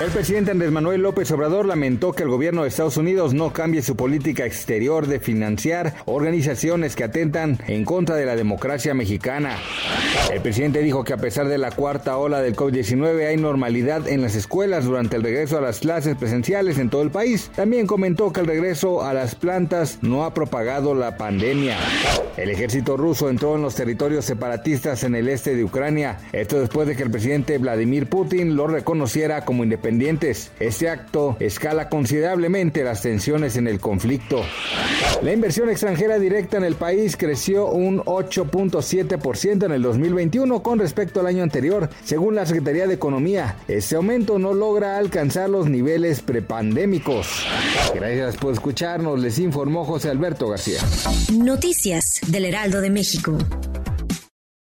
El presidente Andrés Manuel López Obrador lamentó que el gobierno de Estados Unidos no cambie su política exterior de financiar organizaciones que atentan en contra de la democracia mexicana. El presidente dijo que a pesar de la cuarta ola del COVID-19 hay normalidad en las escuelas durante el regreso a las clases presenciales en todo el país. También comentó que el regreso a las plantas no ha propagado la pandemia. El ejército ruso entró en los territorios separatistas en el este de Ucrania, esto después de que el presidente Vladimir Putin lo reconociera como independiente este acto escala considerablemente las tensiones en el conflicto. La inversión extranjera directa en el país creció un 8.7% en el 2021 con respecto al año anterior, según la Secretaría de Economía. Este aumento no logra alcanzar los niveles prepandémicos. Gracias por escucharnos, les informó José Alberto García. Noticias del Heraldo de México.